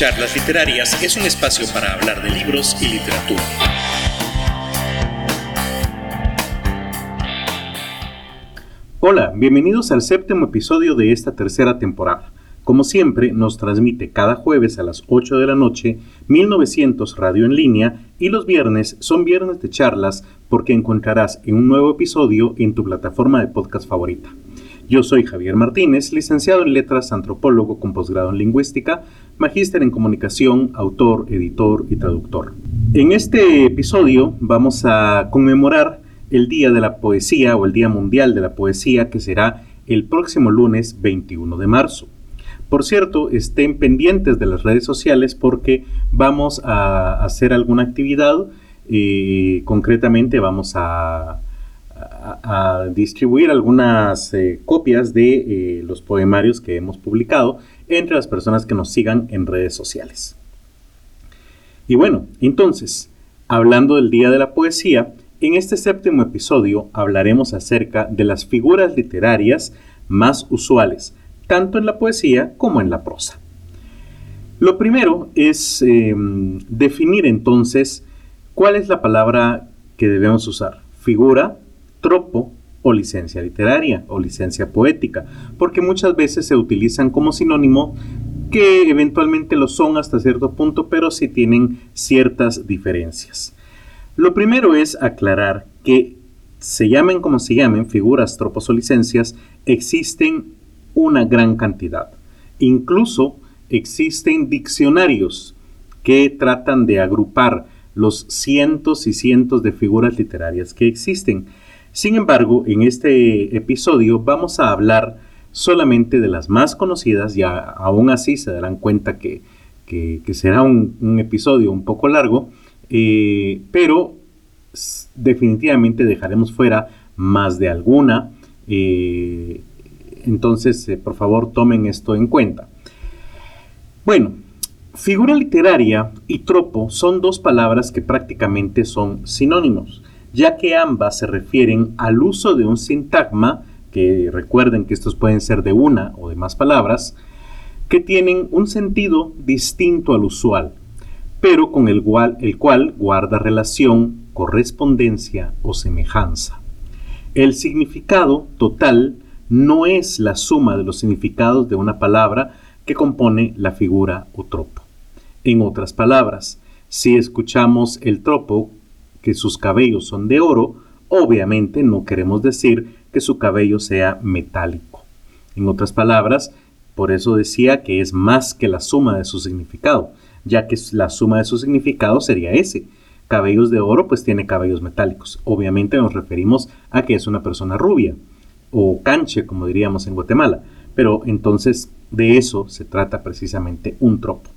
Charlas Literarias es un espacio para hablar de libros y literatura. Hola, bienvenidos al séptimo episodio de esta tercera temporada. Como siempre, nos transmite cada jueves a las 8 de la noche 1900 Radio en línea y los viernes son viernes de charlas porque encontrarás en un nuevo episodio en tu plataforma de podcast favorita. Yo soy Javier Martínez, licenciado en letras, antropólogo con posgrado en lingüística, magíster en comunicación, autor, editor y traductor. En este episodio vamos a conmemorar el Día de la Poesía o el Día Mundial de la Poesía que será el próximo lunes 21 de marzo. Por cierto, estén pendientes de las redes sociales porque vamos a hacer alguna actividad. y concretamente vamos a a, distribuir algunas eh, copias de eh, los poemarios que hemos publicado entre las personas que nos sigan en redes sociales. Y bueno, entonces, hablando del Día de la Poesía, en este séptimo episodio hablaremos acerca de las figuras literarias más usuales, tanto en la poesía como en la prosa. Lo primero es em, definir entonces cuál es la palabra que debemos usar. Figura, tropo o licencia literaria o licencia poética, porque muchas veces se utilizan como sinónimo que eventualmente lo son hasta cierto punto, pero sí tienen ciertas diferencias. Lo primero es aclarar que se llamen como se llamen, figuras, tropos o licencias, existen una gran cantidad. Incluso existen diccionarios que tratan de agrupar los cientos y cientos de figuras literarias que existen. Sin embargo, en este episodio vamos a hablar solamente de las más conocidas y aún así se darán cuenta que, será un, episodio un poco largo, eh, pero definitivamente dejaremos fuera más de alguna. Eh, entonces, eh, por favor, tomen esto en cuenta. Bueno, figura literaria y tropo son dos palabras que prácticamente son sinónimos ya que ambas se refieren al uso de un sintagma, que recuerden que estos pueden ser de una o de más palabras, que tienen un sentido distinto al usual, pero con el cual, el cual guarda relación, correspondencia o semejanza. El significado total no es la suma de los significados de una palabra que compone la figura o tropo. En otras palabras, si escuchamos el tropo que sus cabellos son de oro, obviamente no queremos decir que su cabello sea metálico. En otras palabras, por eso decía que es más que la suma de su significado, ya que la suma de su significado sería ese. Cabellos de oro pues tiene cabellos metálicos. Obviamente nos referimos a que es una persona rubia o canche, como diríamos en Guatemala. Pero entonces de eso se trata precisamente un tropo.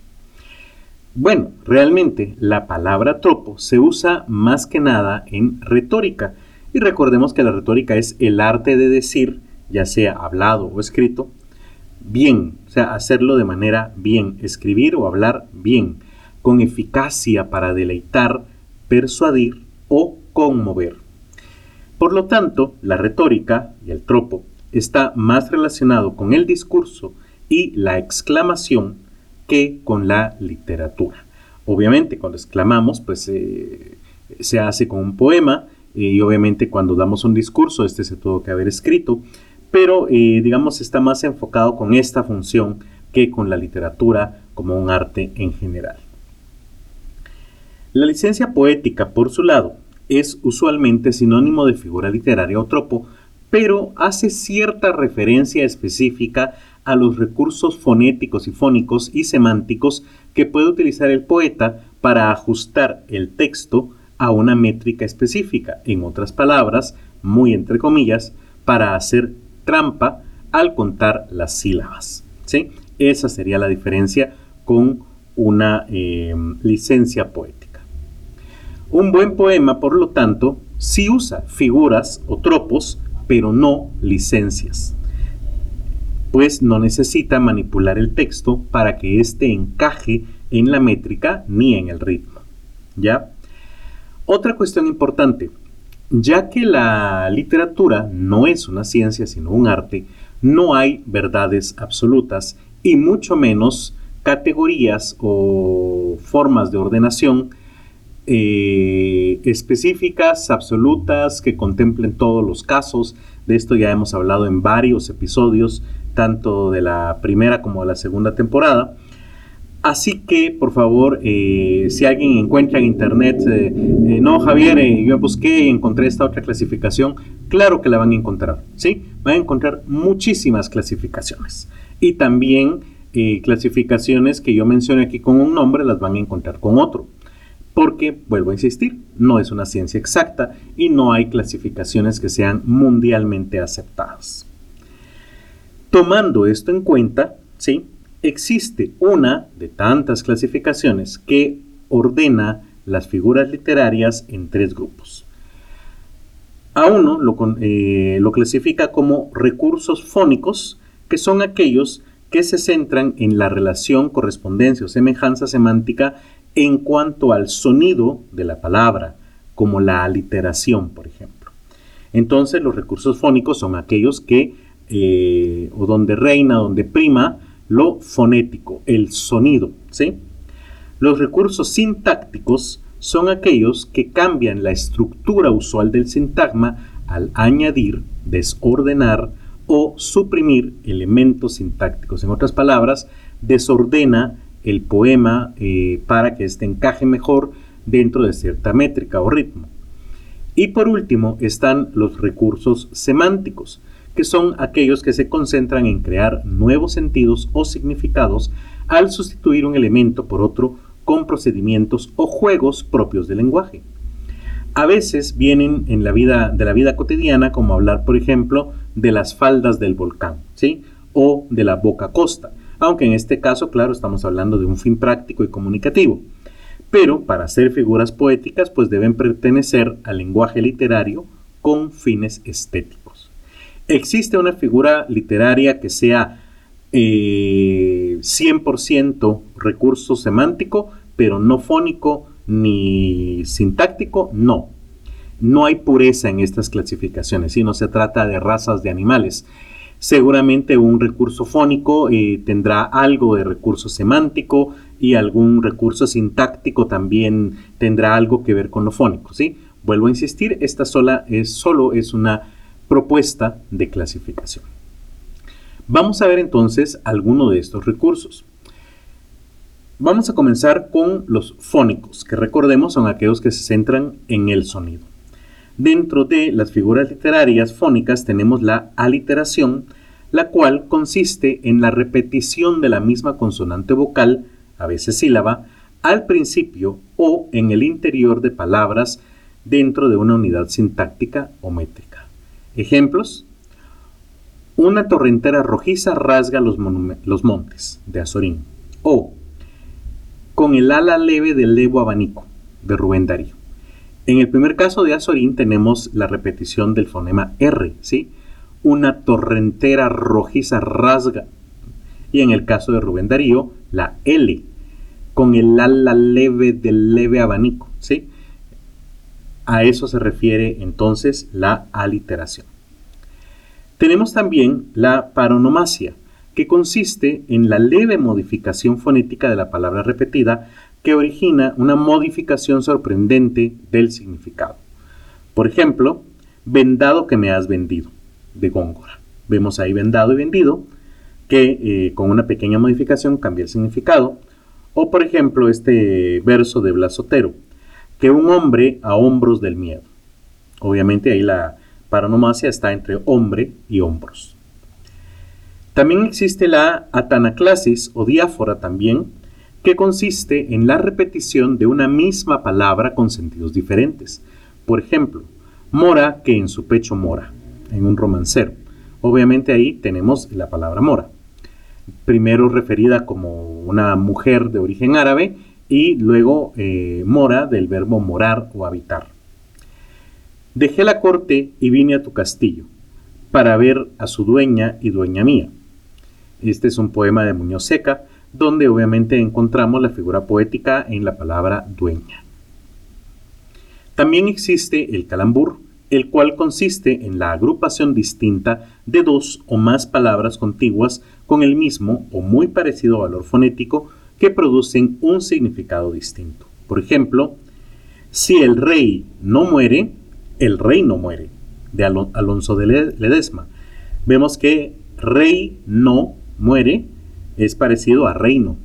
Bueno, realmente la palabra tropo se usa más que nada en retórica. Y recordemos que la retórica es el arte de decir, ya sea hablado o escrito, bien, o sea, hacerlo de manera bien, escribir o hablar bien, con eficacia para deleitar, persuadir o conmover. Por lo tanto, la retórica y el tropo está más relacionado con el discurso y la exclamación que con la literatura. Obviamente, cuando exclamamos, pues eh, se hace con un poema y obviamente cuando damos un discurso, este se tuvo que haber escrito, pero eh, digamos está más enfocado con esta función que con la literatura como un arte en general. La licencia poética, por su lado, es usualmente sinónimo de figura literaria o tropo, pero hace cierta referencia específica a los recursos fonéticos y fónicos y semánticos que puede utilizar el poeta para ajustar el texto a una métrica específica, en otras palabras, muy entre comillas, para hacer trampa al contar las sílabas. ¿sí? Esa sería la diferencia con una eh, licencia poética. Un buen poema, por lo tanto, sí usa figuras o tropos, pero no licencias pues no necesita manipular el texto para que éste encaje en la métrica ni en el ritmo. ¿Ya? Otra cuestión importante, ya que la literatura no es una ciencia sino un arte, no hay verdades absolutas y mucho menos categorías o formas de ordenación eh, específicas, absolutas, que contemplen todos los casos. De esto ya hemos hablado en varios episodios, tanto de la primera como de la segunda temporada. Así que, por favor, eh, si alguien encuentra en internet, eh, no, Javier, yo busqué y encontré esta otra clasificación, claro que la van a encontrar, ¿sí? Van a encontrar muchísimas clasificaciones. Y también clasificaciones que yo mencioné aquí con un nombre, las van a encontrar con otro porque, vuelvo a insistir, no es una ciencia exacta y no hay clasificaciones que sean mundialmente aceptadas. Tomando esto en cuenta, ¿sí? existe una de tantas clasificaciones que ordena las figuras literarias en tres grupos. A uno lo, eh, lo clasifica como recursos fónicos, que son aquellos que se centran en la relación, correspondencia o semejanza semántica en cuanto al sonido de la palabra, como la aliteración, por ejemplo. Entonces los recursos fónicos son aquellos que, eh, o donde reina, donde prima lo fonético, el sonido. Los recursos sintácticos son aquellos que cambian la estructura usual del sintagma al añadir, desordenar o suprimir elementos sintácticos. En otras palabras, desordena el poema eh, para que éste encaje mejor dentro de cierta métrica o ritmo. Y por último están los recursos semánticos, que son aquellos que se concentran en crear nuevos sentidos o significados al sustituir un elemento por otro con procedimientos o juegos propios del lenguaje. A veces vienen en la vida de la vida cotidiana como hablar, por ejemplo, de las faldas del volcán, ¿sí? O de la boca costa, aunque en este caso, claro, estamos hablando de un fin práctico y comunicativo. Pero para ser figuras poéticas, pues deben pertenecer al lenguaje literario con fines estéticos. ¿Existe una figura literaria que sea 100% eh, recurso semántico, pero no fónico ni sintáctico? No. No hay pureza en estas clasificaciones, no se trata de razas de animales. Seguramente un recurso fónico eh, tendrá algo de recurso semántico y algún recurso sintáctico también tendrá algo que ver con lo fónico. ¿sí? Vuelvo a insistir, esta sola es, solo es una propuesta de clasificación. Vamos a ver entonces alguno de estos recursos. Vamos a comenzar con los fónicos, que recordemos son aquellos que se centran en el sonido. Dentro de las figuras literarias fónicas tenemos la aliteración, la cual consiste en la repetición de la misma consonante vocal, a veces sílaba, al principio o en el interior de palabras dentro de una unidad sintáctica o métrica. Ejemplos. Una torrentera rojiza rasga los, montes, de Azorín. O con el ala leve del levo abanico, de Rubén Darío. En el primer caso de Azorín tenemos la repetición del fonema R, ¿sí? Una torrentera rojiza rasga. Y en el caso de Rubén Darío, la L, con el ala leve del leve abanico, ¿sí? A eso se refiere entonces la aliteración. Tenemos también la paronomasia, que consiste en la leve modificación fonética de la palabra repetida que origina una modificación sorprendente del significado. Por ejemplo, vendado que me has vendido, de Góngora. Vemos ahí vendado y vendido, que eh, con una pequeña modificación cambia el significado. O por ejemplo, este verso de Blasotero, que un hombre a hombros del miedo. Obviamente ahí la paronomasia está entre hombre y hombros. También existe la atanaclasis o diáfora también, que consiste en la repetición de una misma palabra con sentidos diferentes. Por ejemplo, mora que en su pecho mora, en un romancero. Obviamente ahí tenemos la palabra mora. Primero referida como una mujer de origen árabe y luego eh, mora del verbo morar o habitar. Dejé la corte y vine a tu castillo para ver a su dueña y dueña mía. Este es un poema de Muñoz Seca donde obviamente encontramos la figura poética en la palabra dueña. También existe el calambur, el cual consiste en la agrupación distinta de dos o más palabras contiguas con el mismo o muy parecido valor fonético que producen un significado distinto. Por ejemplo, si el rey no muere, el rey no muere, de Alonso de Ledesma. Vemos que rey no muere es parecido a reino.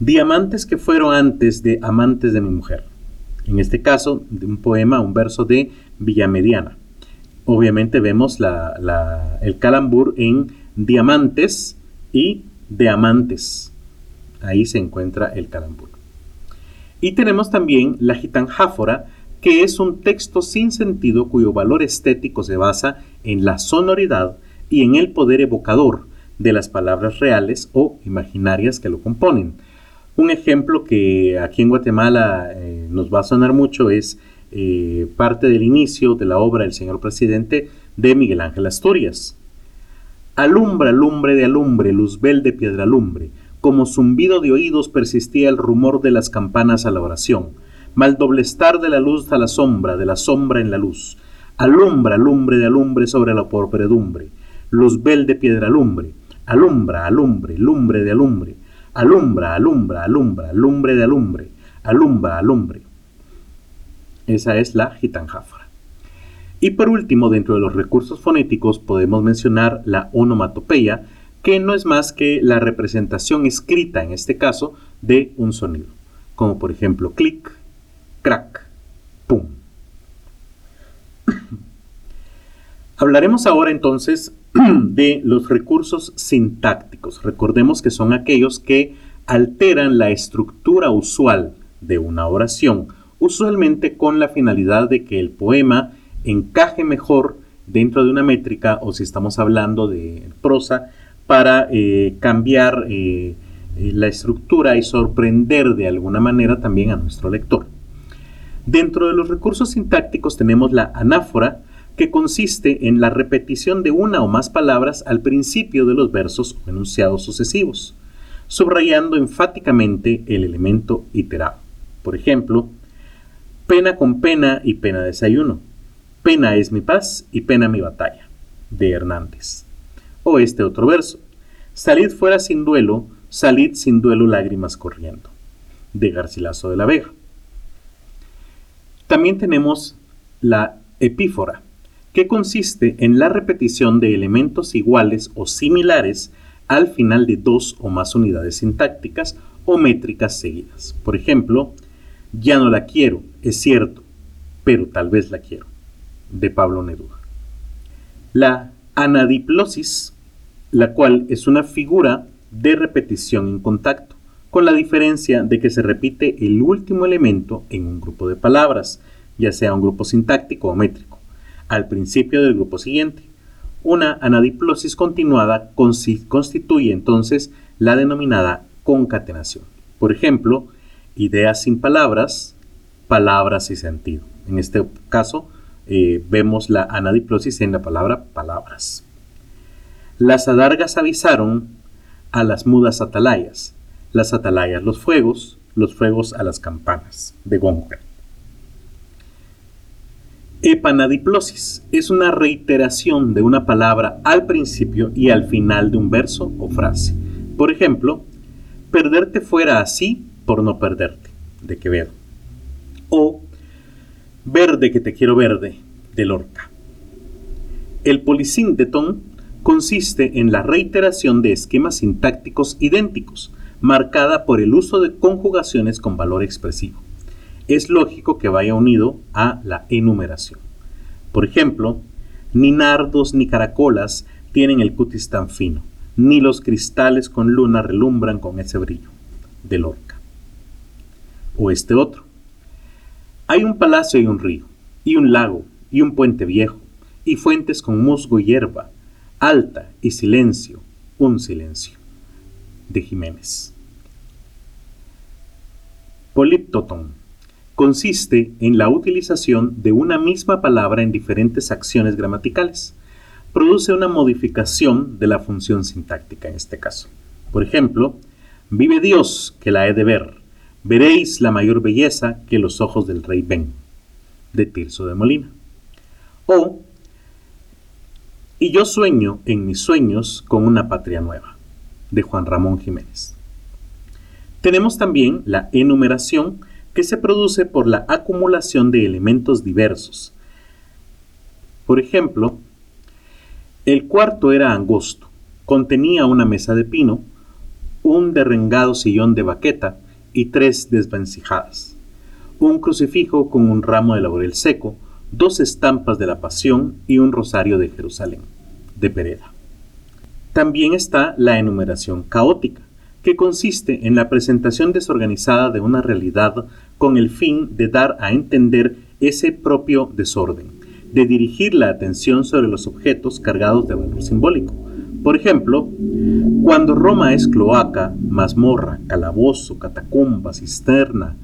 Diamantes que fueron antes de amantes de mi mujer. En este caso, de un poema, un verso de Villamediana. Obviamente vemos el calambur en diamantes y de amantes. Ahí se encuentra el calambur. Y tenemos también la gitanjáfora, que es un texto sin sentido cuyo valor estético se basa en la sonoridad y en el poder evocador de las palabras reales o imaginarias que lo componen. Un ejemplo que aquí en Guatemala eh, nos va a sonar mucho es eh, parte del inicio de la obra El Señor Presidente de Miguel Ángel Asturias. Alumbra, lumbre de alumbre, luzbel de piedra lumbre, como zumbido de oídos persistía el rumor de las campanas a la oración, mal doblestar de la luz a la sombra, de la sombra en la luz. Alumbra, lumbre de alumbre sobre la porpredumbre, luzbel de piedra lumbre, alumbra, alumbre, lumbre de alumbre, alumbra, alumbra, alumbra, lumbre de alumbre, alumbra, alumbre. Esa es la gitanjáfora. Y por último, dentro de los recursos fonéticos podemos mencionar la onomatopeya, que no es más que la representación escrita, en este caso, de un sonido, como por ejemplo clic, crack, pum. Hablaremos ahora entonces de los recursos sintácticos. Recordemos que son aquellos que alteran la estructura usual de una oración usualmente con la finalidad de que el poema encaje mejor dentro de una métrica o si estamos hablando de prosa para eh, cambiar eh, eh, la estructura y sorprender de alguna manera también a nuestro lector. Dentro de los recursos sintácticos tenemos la anáfora, que consiste en la repetición de una o más palabras al principio de los versos o enunciados sucesivos, subrayando enfáticamente el elemento iterado. Por ejemplo, Pena con pena y pena desayuno. Pena es mi paz y pena mi batalla. De Hernández. O este otro verso. Salid fuera sin duelo, salid sin duelo lágrimas corriendo. De Garcilaso de la Vega. También tenemos la epífora, que consiste en la repetición de elementos iguales o similares al final de dos o más unidades sintácticas o métricas seguidas. Por ejemplo, ya no la quiero, es cierto, pero tal vez la quiero. De Pablo Neruda. La anadiplosis, la cual es una figura de repetición en contacto, con la diferencia de que se repite el último elemento en un grupo de palabras, ya sea un grupo sintáctico o métrico, al principio del grupo siguiente. Una anadiplosis continuada constituye entonces la denominada concatenación. Por ejemplo, ideas sin palabras, palabras y sentido. En este caso, eh, vemos la anadiplosis en la palabra palabras. Las adargas avisaron a las mudas atalayas, las atalayas los fuegos, los fuegos a las campanas de Gonca. Epanadiplosis es una reiteración de una palabra al principio y al final de un verso o frase. Por ejemplo, perderte fuera así por no perderte, de Quevedo. O Verde que te quiero verde, de Lorca. El polisínteton consiste en la reiteración de esquemas sintácticos idénticos, marcada por el uso de conjugaciones con valor expresivo. Es lógico que vaya unido a la enumeración. Por ejemplo, ni nardos ni caracolas tienen el cutis tan fino, ni los cristales con luna relumbran con ese brillo. De Lorca o este otro. Hay un palacio y un río, y un lago, y un puente viejo, y fuentes con musgo y hierba, alta y silencio, un silencio. De Jiménez. Poliptoton consiste en la utilización de una misma palabra en diferentes acciones gramaticales. Produce una modificación de la función sintáctica en este caso. Por ejemplo, vive Dios que la he de ver, veréis la mayor belleza que los ojos del rey ven. De Tirso de Molina. O Y yo sueño en mis sueños con una patria nueva, de Juan Ramón Jiménez. Tenemos también la enumeración que se produce por la acumulación de elementos diversos. Por ejemplo, el cuarto era angosto, contenía una mesa de pino, un derrengado sillón de baqueta y tres desvencijadas, un crucifijo con un ramo de laurel seco, dos estampas de la Pasión y un rosario de Jerusalén, de Pereda. También está la enumeración caótica, que consiste en la presentación desorganizada de una realidad con el fin de dar a entender ese propio desorden, de dirigir la atención sobre los objetos cargados de valor simbólico. Por ejemplo, cuando Roma es cloaca, mazmorra, calabozo, catacumba, cisterna,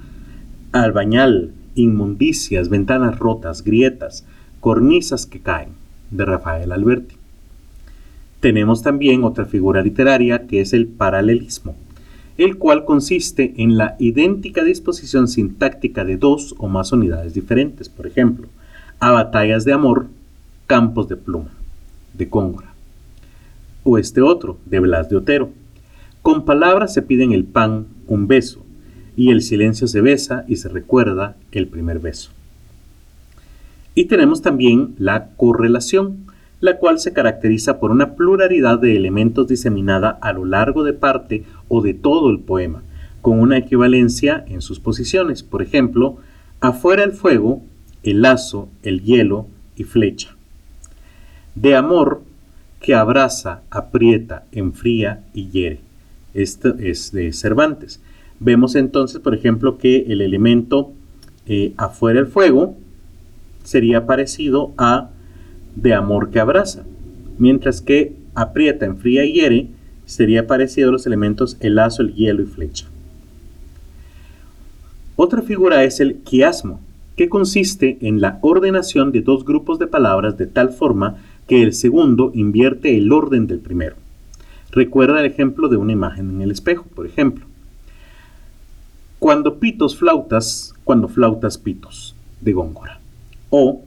albañal, inmundicias, ventanas rotas, grietas, cornisas que caen, de Rafael Alberti. Tenemos también otra figura literaria que es el paralelismo, el cual consiste en la idéntica disposición sintáctica de dos o más unidades diferentes, por ejemplo, a batallas de amor, campos de pluma, de Cóngora, o este otro, de Blas de Otero. Con palabras se piden el pan, un beso, y el silencio se besa y se recuerda el primer beso. Y tenemos también la correlación, la cual se caracteriza por una pluralidad de elementos diseminada a lo largo de parte o de todo el poema, con una equivalencia en sus posiciones. Por ejemplo, afuera el fuego, el lazo, el hielo y flecha. De amor que abraza, aprieta, enfría y hiere. Esto es de Cervantes. Vemos entonces, por ejemplo, que el elemento eh, afuera el fuego sería parecido a de amor que abraza, mientras que aprieta, enfría y hiere sería parecido a los elementos el lazo, el hielo y flecha. Otra figura es el quiasmo, que consiste en la ordenación de dos grupos de palabras de tal forma que el segundo invierte el orden del primero. Recuerda el ejemplo de una imagen en el espejo, por ejemplo. Cuando pitos flautas, cuando flautas pitos, de Góngora. O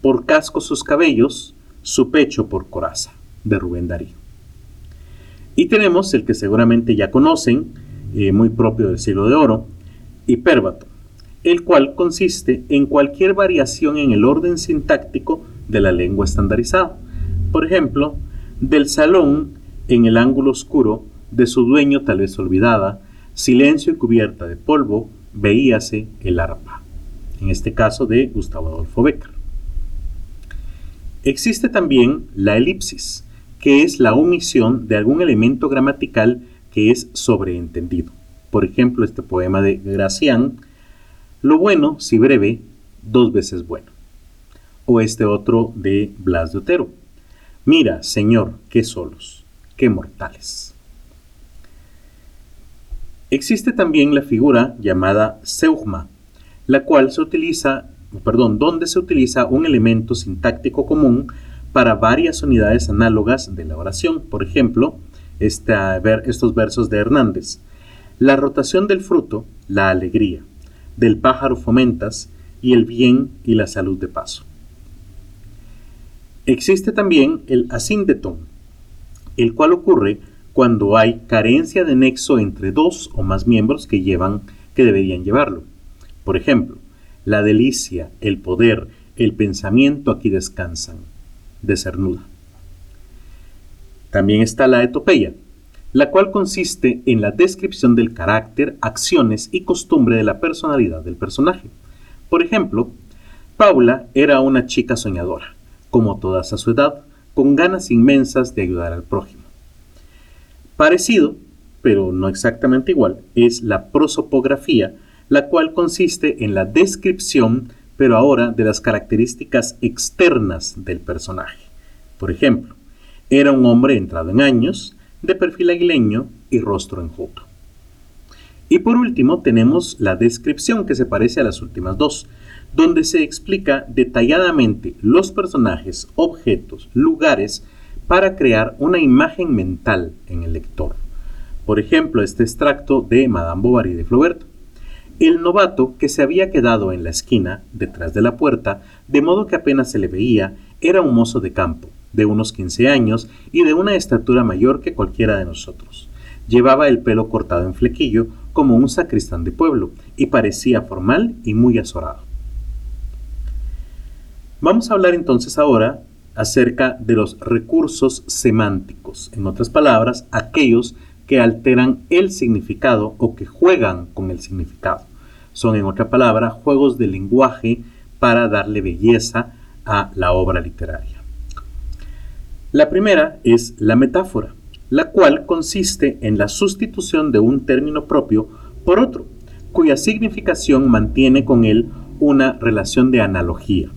por casco sus cabellos, su pecho por coraza, de Rubén Darío. Y tenemos el que seguramente ya conocen, eh, muy propio del siglo de oro, hipérbato, el cual consiste en cualquier variación en el orden sintáctico de la lengua estandarizada. Por ejemplo, del salón en el ángulo oscuro de su dueño tal vez olvidada, silencio y cubierta de polvo, veíase el arpa, en este caso de Gustavo Adolfo Becker. Existe también la elipsis, que es la omisión de algún elemento gramatical que es sobreentendido. Por ejemplo, este poema de Gracián, lo bueno, si breve, dos veces bueno. O este otro de Blas de Otero, mira, Señor, qué solos, qué mortales. Existe también la figura llamada seugma, la cual se utiliza perdón, donde se utiliza un elemento sintáctico común para varias unidades análogas de la oración. Por ejemplo, estos versos de Hernández. La rotación del fruto, la alegría, del pájaro fomentas y el bien y la salud de paso. Existe también el asíndetón, el cual ocurre cuando hay carencia de nexo entre dos o más miembros que llevan que deberían llevarlo. Por ejemplo, la delicia, el poder, el pensamiento aquí descansan, de cernuda. También está la etopeya, la cual consiste en la descripción del carácter, acciones y costumbre de la personalidad del personaje. Por ejemplo, Paula era una chica soñadora, como todas a su edad, con ganas inmensas de ayudar al prójimo. Parecido, pero no exactamente igual, es la prosopografía la cual consiste en la descripción, pero ahora de las características externas del personaje. Por ejemplo, era un hombre entrado en años, de perfil aguileño y rostro enjuto. Y por último tenemos la descripción que se parece a las últimas dos, donde se explica detalladamente los personajes, objetos, lugares, para crear una imagen mental en el lector. Por ejemplo, este extracto de Madame Bovary de Flaubert. El novato, que se había quedado en la esquina, detrás de la puerta, de modo que apenas se le veía, era un mozo de campo, de unos 15 años y de una estatura mayor que cualquiera de nosotros. Llevaba el pelo cortado en flequillo, como un sacristán de pueblo, y parecía formal y muy azorado. Vamos a hablar entonces ahora acerca de los recursos semánticos, en otras palabras, aquellos que alteran el significado o que juegan con el significado. Son, en otra palabra, juegos de lenguaje para darle belleza a la obra literaria. La primera es la metáfora, la cual consiste en la sustitución de un término propio por otro, cuya significación mantiene con él una relación de analogía.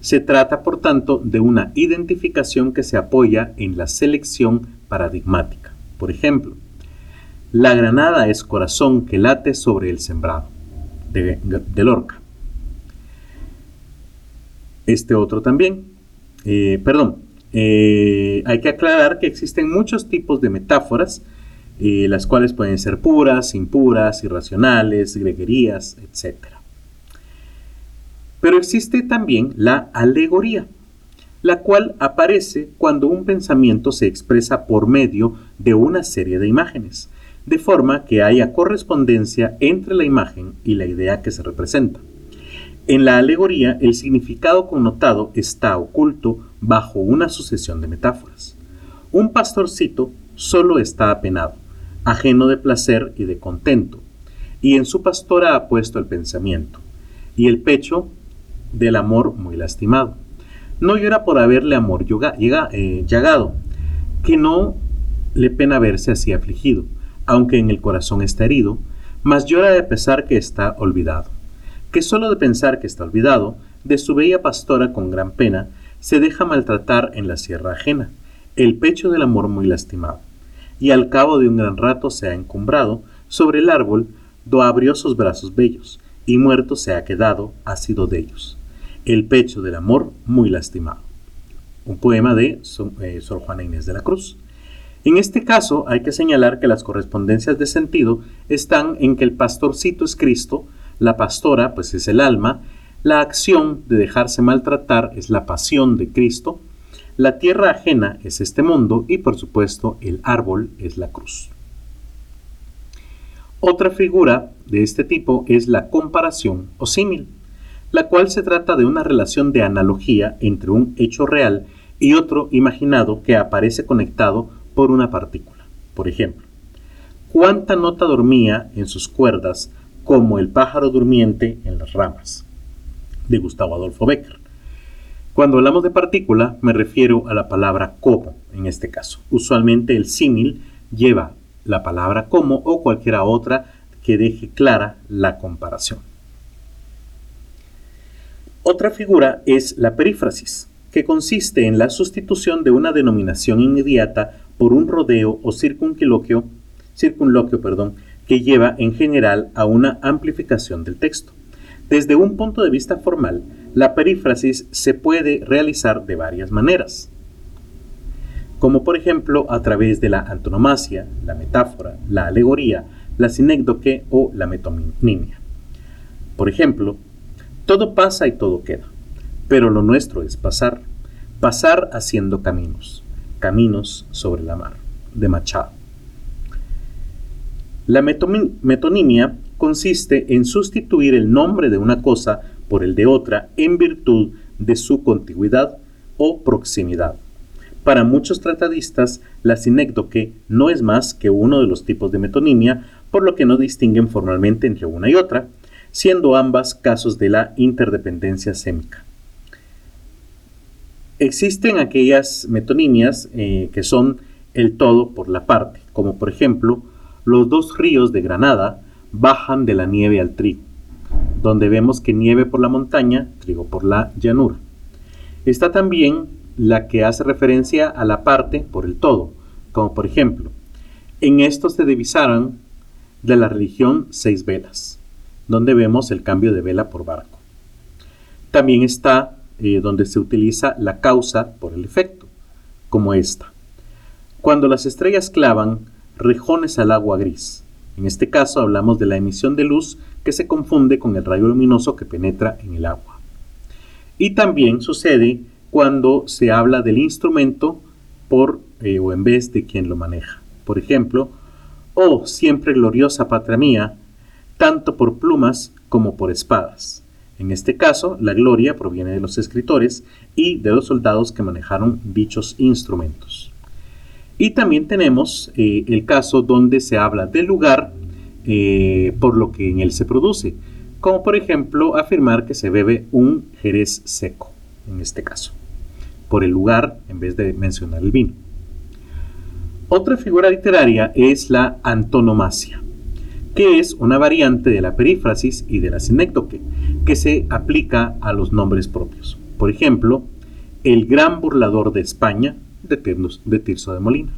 Se trata, por tanto, de una identificación que se apoya en la selección paradigmática. Por ejemplo, la granada es corazón que late sobre el sembrado, de, Lorca. Este otro también. Eh, perdón, eh, hay que aclarar que existen muchos tipos de metáforas, eh, las cuales pueden ser puras, impuras, irracionales, greguerías, etc. Pero existe también la alegoría, la cual aparece cuando un pensamiento se expresa por medio de una serie de imágenes de forma que haya correspondencia entre la imagen y la idea que se representa. En la alegoría, el significado connotado está oculto bajo una sucesión de metáforas. Un pastorcito solo está apenado, ajeno de placer y de contento, y en su pastora ha puesto el pensamiento, y el pecho del amor muy lastimado. No llora por haberle amor eh, llagado, que no le pena verse así afligido, aunque en el corazón está herido, mas llora de pesar que está olvidado, que solo de pensar que está olvidado, de su bella pastora con gran pena, se deja maltratar en la sierra ajena, el pecho del amor muy lastimado, y al cabo de un gran rato se ha encumbrado sobre el árbol, do abrió sus brazos bellos, y muerto se ha quedado, ha sido de ellos, el pecho del amor muy lastimado. Un poema de Sor, eh, Sor Juana Inés de la Cruz. En este caso hay que señalar que las correspondencias de sentido están en que el pastorcito es Cristo, la pastora pues es el alma, la acción de dejarse maltratar es la pasión de Cristo, la tierra ajena es este mundo y por supuesto el árbol es la cruz. Otra figura de este tipo es la comparación o símil, la cual se trata de una relación de analogía entre un hecho real y otro imaginado que aparece conectado por una partícula. Por ejemplo, ¿cuánta nota dormía en sus cuerdas como el pájaro durmiente en las ramas? De Gustavo Adolfo Becker. Cuando hablamos de partícula me refiero a la palabra como en este caso. Usualmente el símil lleva la palabra como o cualquiera otra que deje clara la comparación. Otra figura es la perífrasis, que consiste en la sustitución de una denominación inmediata por un rodeo o circunloquio, que lleva en general a una amplificación del texto. Desde un punto de vista formal, la perífrasis se puede realizar de varias maneras, como por ejemplo a través de la antonomasia, la metáfora, la alegoría, la sinécdoque o la metonimia. Por ejemplo, todo pasa y todo queda, pero lo nuestro es pasar, pasar haciendo caminos. Caminos sobre la mar, de Machado. La metonimia consiste en sustituir el nombre de una cosa por el de otra en virtud de su contigüidad o proximidad. Para muchos tratadistas, la sinécdoque no es más que uno de los tipos de metonimia, por lo que no distinguen formalmente entre una y otra, siendo ambas casos de la interdependencia sémica. Existen aquellas metonimias eh, que son el todo por la parte, como por ejemplo, los dos ríos de Granada bajan de la nieve al trigo, donde vemos que nieve por la montaña, trigo por la llanura. Está también la que hace referencia a la parte por el todo, como por ejemplo, en esto se divisaron de la religión seis velas, donde vemos el cambio de vela por barco. También está eh, donde se utiliza la causa por el efecto, como esta. Cuando las estrellas clavan rejones al agua gris. En este caso hablamos de la emisión de luz que se confunde con el rayo luminoso que penetra en el agua. Y también sucede cuando se habla del instrumento por eh, o en vez de quien lo maneja. Por ejemplo, oh siempre gloriosa patria mía, tanto por plumas como por espadas. En este caso, la gloria proviene de los escritores y de los soldados que manejaron dichos instrumentos. Y también tenemos eh, el caso donde se habla del lugar eh, por lo que en él se produce, como por ejemplo afirmar que se bebe un jerez seco, en este caso, por el lugar en vez de mencionar el vino. Otra figura literaria es la antonomasia que es una variante de la perífrasis y de la sinécdoque, que se aplica a los nombres propios. Por ejemplo, el gran burlador de España, de, Tirso de Molina.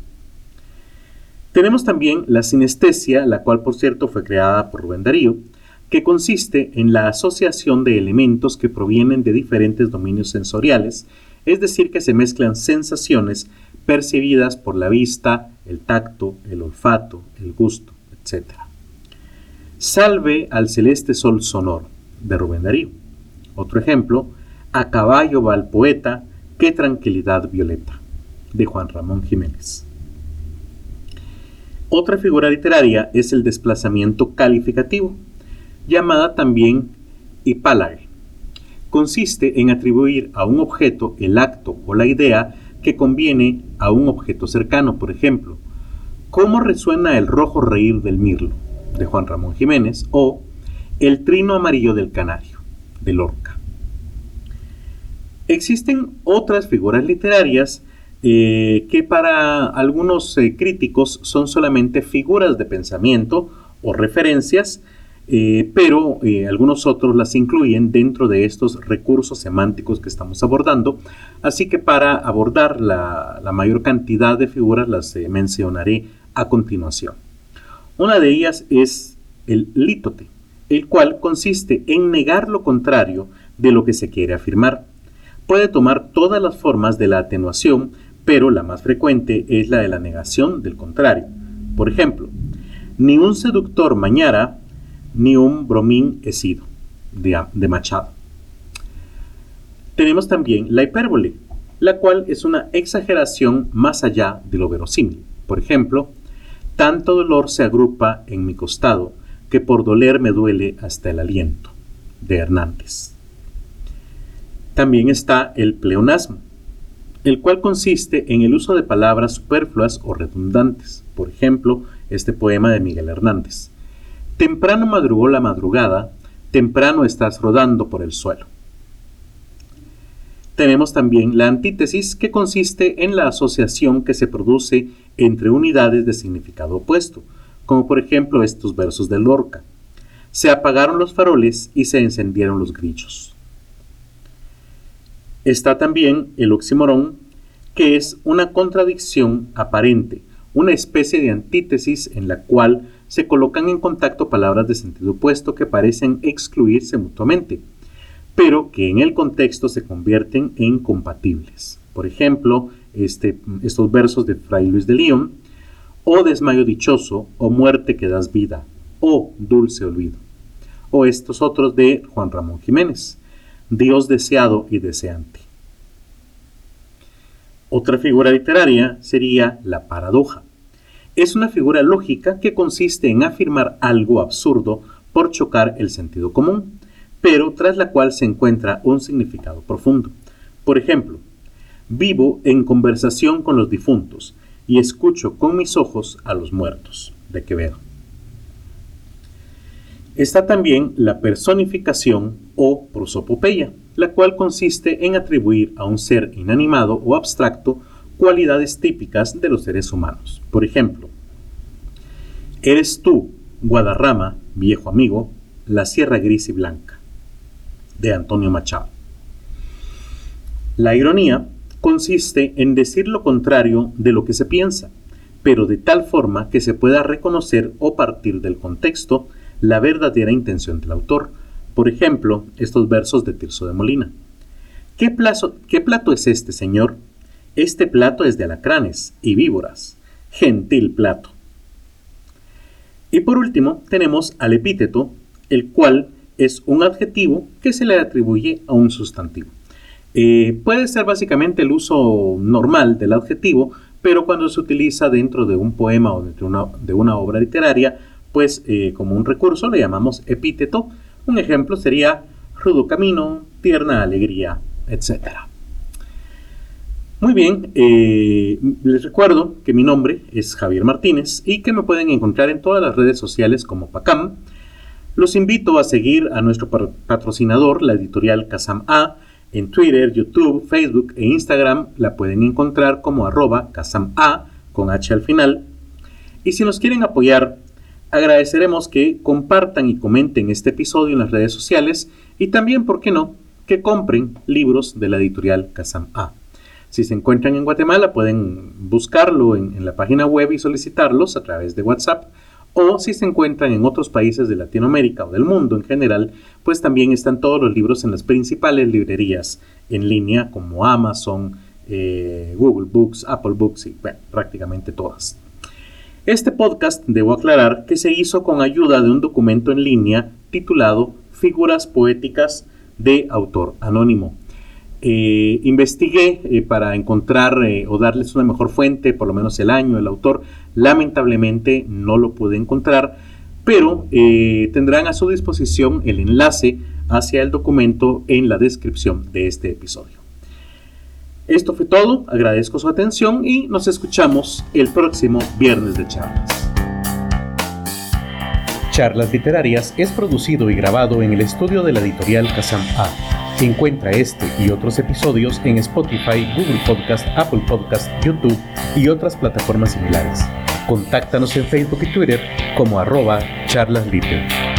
Tenemos también la sinestesia, la cual por cierto fue creada por Rubén Darío, que consiste en la asociación de elementos que provienen de diferentes dominios sensoriales, es decir, que se mezclan sensaciones percibidas por la vista, el tacto, el olfato, el gusto, etc. Salve al celeste sol sonoro, de Rubén Darío. Otro ejemplo, A caballo va el poeta, qué tranquilidad violeta, de Juan Ramón Jiménez. Otra figura literaria es el desplazamiento calificativo, llamada también hipálague. Consiste en atribuir a un objeto el acto o la idea que conviene a un objeto cercano, por ejemplo, ¿cómo resuena el rojo reír del mirlo? De Juan Ramón Jiménez, o El trino amarillo del canario, de Lorca. Existen otras figuras literarias eh, que para algunos eh, críticos son solamente figuras de pensamiento o referencias, eh, pero algunos otros las incluyen dentro de estos recursos semánticos que estamos abordando. Así que para abordar la, la mayor cantidad de figuras las mencionaré a continuación. Una de ellas es el lítote, el cual consiste en negar lo contrario de lo que se quiere afirmar. Puede tomar todas las formas de la atenuación, pero la más frecuente es la de la negación del contrario. Por ejemplo, ni un seductor mañara, ni un bromín he sido, de, de Machado. Tenemos también la hipérbole, la cual es una exageración más allá de lo verosímil. Por ejemplo, tanto dolor se agrupa en mi costado, que por doler me duele hasta el aliento. De Hernández. También está el pleonasmo, el cual consiste en el uso de palabras superfluas o redundantes. Por ejemplo, este poema de Miguel Hernández. Temprano madrugó la madrugada, temprano estás rodando por el suelo. Tenemos también la antítesis que consiste en la asociación que se produce entre unidades de significado opuesto, como por ejemplo estos versos de Lorca. Se apagaron los faroles y se encendieron los grillos. Está también el oxímoron, que es una contradicción aparente, una especie de antítesis en la cual se colocan en contacto palabras de sentido opuesto que parecen excluirse mutuamente pero que en el contexto se convierten en compatibles. Por ejemplo, este, estos versos de Fray Luis de León, o desmayo dichoso, o muerte que das vida, o dulce olvido. O estos otros de Juan Ramón Jiménez, Dios deseado y deseante. Otra figura literaria sería la paradoja. Es una figura lógica que consiste en afirmar algo absurdo por chocar el sentido común pero tras la cual se encuentra un significado profundo. Por ejemplo, vivo en conversación con los difuntos y escucho con mis ojos a los muertos, de Quevedo. Está también la personificación o prosopopeya, la cual consiste en atribuir a un ser inanimado o abstracto cualidades típicas de los seres humanos. Por ejemplo, eres tú, Guadarrama, viejo amigo, la sierra gris y blanca de Antonio Machado. La ironía consiste en decir lo contrario de lo que se piensa, pero de tal forma que se pueda reconocer o partir del contexto la verdadera intención del autor. Por ejemplo, estos versos de Tirso de Molina. ¿Qué, ¿Qué plato es este, señor? Este plato es de alacranes y víboras. Gentil plato. Y por último, tenemos al epíteto el cual es un adjetivo que se le atribuye a un sustantivo. Eh, puede ser básicamente el uso normal del adjetivo, pero cuando se utiliza dentro de un poema o dentro de una, obra literaria, pues eh, como un recurso le llamamos epíteto. Un ejemplo sería rudo camino, tierna alegría, etc. Muy bien, eh, les recuerdo que mi nombre es Javier Martínez y que me pueden encontrar en todas las redes sociales como PACAM. Los invito a seguir a nuestro patrocinador, la editorial Casam A, en Twitter, YouTube, Facebook e Instagram la pueden encontrar como arroba A con H al final. Y si nos quieren apoyar, agradeceremos que compartan y comenten este episodio en las redes sociales y también, ¿por qué no?, que compren libros de la editorial Casam A. Si se encuentran en Guatemala, pueden buscarlo en la página web y solicitarlos a través de WhatsApp o si se encuentran en otros países de Latinoamérica o del mundo en general, pues también están todos los libros en las principales librerías en línea como Amazon, eh, Google Books, Apple Books y prácticamente todas. Este podcast, debo aclarar, que se hizo con ayuda de un documento en línea titulado Figuras Poéticas de Autor Anónimo. Eh, investigué eh, para encontrar o darles una mejor fuente, por lo menos el año, el autor, Lamentablemente no lo pude encontrar, pero eh, tendrán a su disposición el enlace hacia el documento en la descripción de este episodio. Esto fue todo, agradezco su atención y nos escuchamos el próximo viernes de charlas. Charlas Literarias es producido y grabado en el estudio de la editorial Kazam A. Encuentra este y otros episodios en Spotify, Google Podcast, Apple Podcast, YouTube y otras plataformas similares. Contáctanos en Facebook y Twitter como arroba charlasliter.